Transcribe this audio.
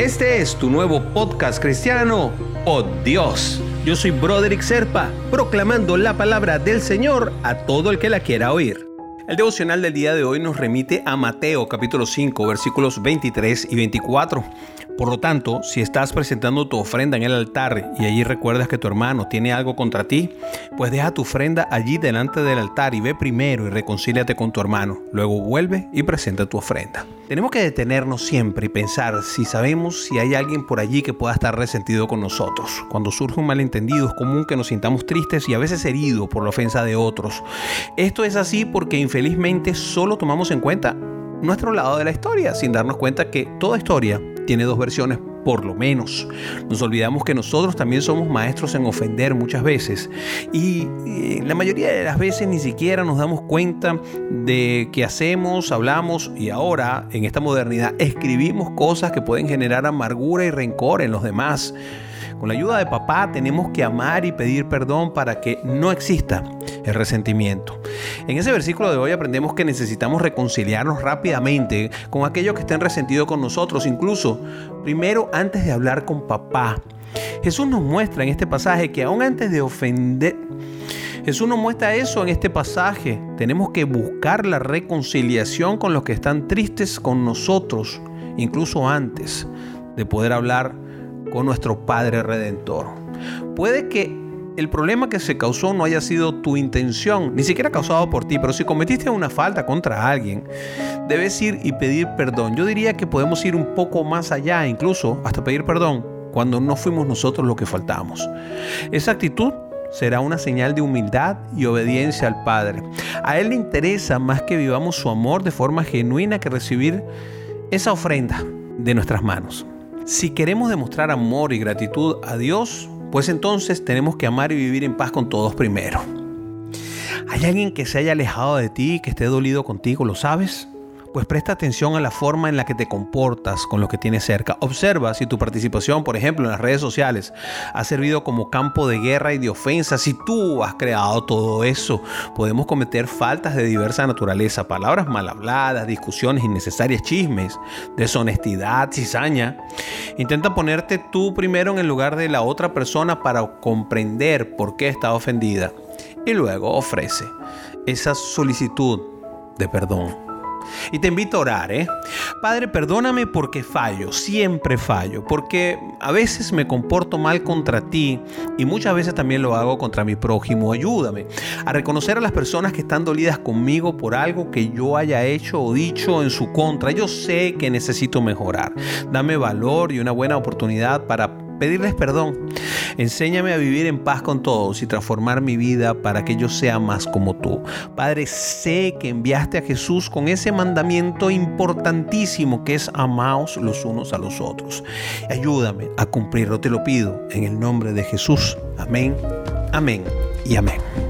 Este es tu nuevo podcast cristiano, Oh Dios. Yo soy Broderick Serpa, proclamando la palabra del Señor a todo el que la quiera oír. El devocional del día de hoy nos remite a Mateo capítulo 5 versículos 23 y 24. Por lo tanto, si estás presentando tu ofrenda en el altar y allí recuerdas que tu hermano tiene algo contra ti, pues deja tu ofrenda allí delante del altar y ve primero y reconcíliate con tu hermano. Luego vuelve y presenta tu ofrenda. Tenemos que detenernos siempre y pensar si sabemos si hay alguien por allí que pueda estar resentido con nosotros. Cuando surge un malentendido es común que nos sintamos tristes y a veces heridos por la ofensa de otros. Esto es así porque infelizmente solo tomamos en cuenta nuestro lado de la historia, sin darnos cuenta que toda historia tiene dos versiones por lo menos. Nos olvidamos que nosotros también somos maestros en ofender muchas veces y, la mayoría de las veces ni siquiera nos damos cuenta de que hacemos, hablamos y ahora en esta modernidad escribimos cosas que pueden generar amargura y rencor en los demás. Con la ayuda de papá tenemos que amar y pedir perdón para que no exista el resentimiento. En ese versículo de hoy aprendemos que necesitamos reconciliarnos rápidamente con aquellos que estén resentidos con nosotros, incluso primero antes de hablar con papá. Jesús nos muestra en este pasaje que aún antes de ofender, Jesús nos muestra eso en este pasaje. Tenemos que buscar la reconciliación con los que están tristes con nosotros, incluso antes de poder hablar con nuestro Padre Redentor. Puede que el problema que se causó no haya sido tu intención, ni siquiera causado por ti, pero si cometiste una falta contra alguien, debes ir y pedir perdón. Yo diría que podemos ir un poco más allá, incluso hasta pedir perdón, cuando no fuimos nosotros los que faltamos. Esa actitud será una señal de humildad y obediencia al Padre. A Él le interesa más que vivamos su amor de forma genuina que recibir esa ofrenda de nuestras manos. Si queremos demostrar amor y gratitud a Dios, pues entonces tenemos que amar y vivir en paz con todos primero. ¿Hay alguien que se haya alejado de ti, que esté dolido contigo, lo sabes? Pues presta atención a la forma en la que te comportas con los que tienes cerca. Observa si tu participación, por ejemplo, en las redes sociales ha servido como campo de guerra y de ofensa. Si tú has creado todo eso, podemos cometer faltas de diversa naturaleza, palabras mal habladas, discusiones innecesarias, chismes, deshonestidad, cizaña. Intenta ponerte tú primero en el lugar de la otra persona para comprender por qué está ofendida. Y luego ofrece esa solicitud de perdón. Y te invito a orar, ¿eh? Padre, perdóname porque fallo, siempre fallo, porque a veces me comporto mal contra ti y muchas veces también lo hago contra mi prójimo. Ayúdame a reconocer a las personas que están dolidas conmigo por algo que yo haya hecho o dicho en su contra. Yo sé que necesito mejorar. Dame valor y una buena oportunidad para pedirles perdón. Enséñame a vivir en paz con todos y transformar mi vida para que yo sea más como tú. Padre, sé que enviaste a Jesús con ese mandamiento importantísimo que es amaos los unos a los otros. Ayúdame a cumplirlo, te lo pido, en el nombre de Jesús. Amén, amén y amén.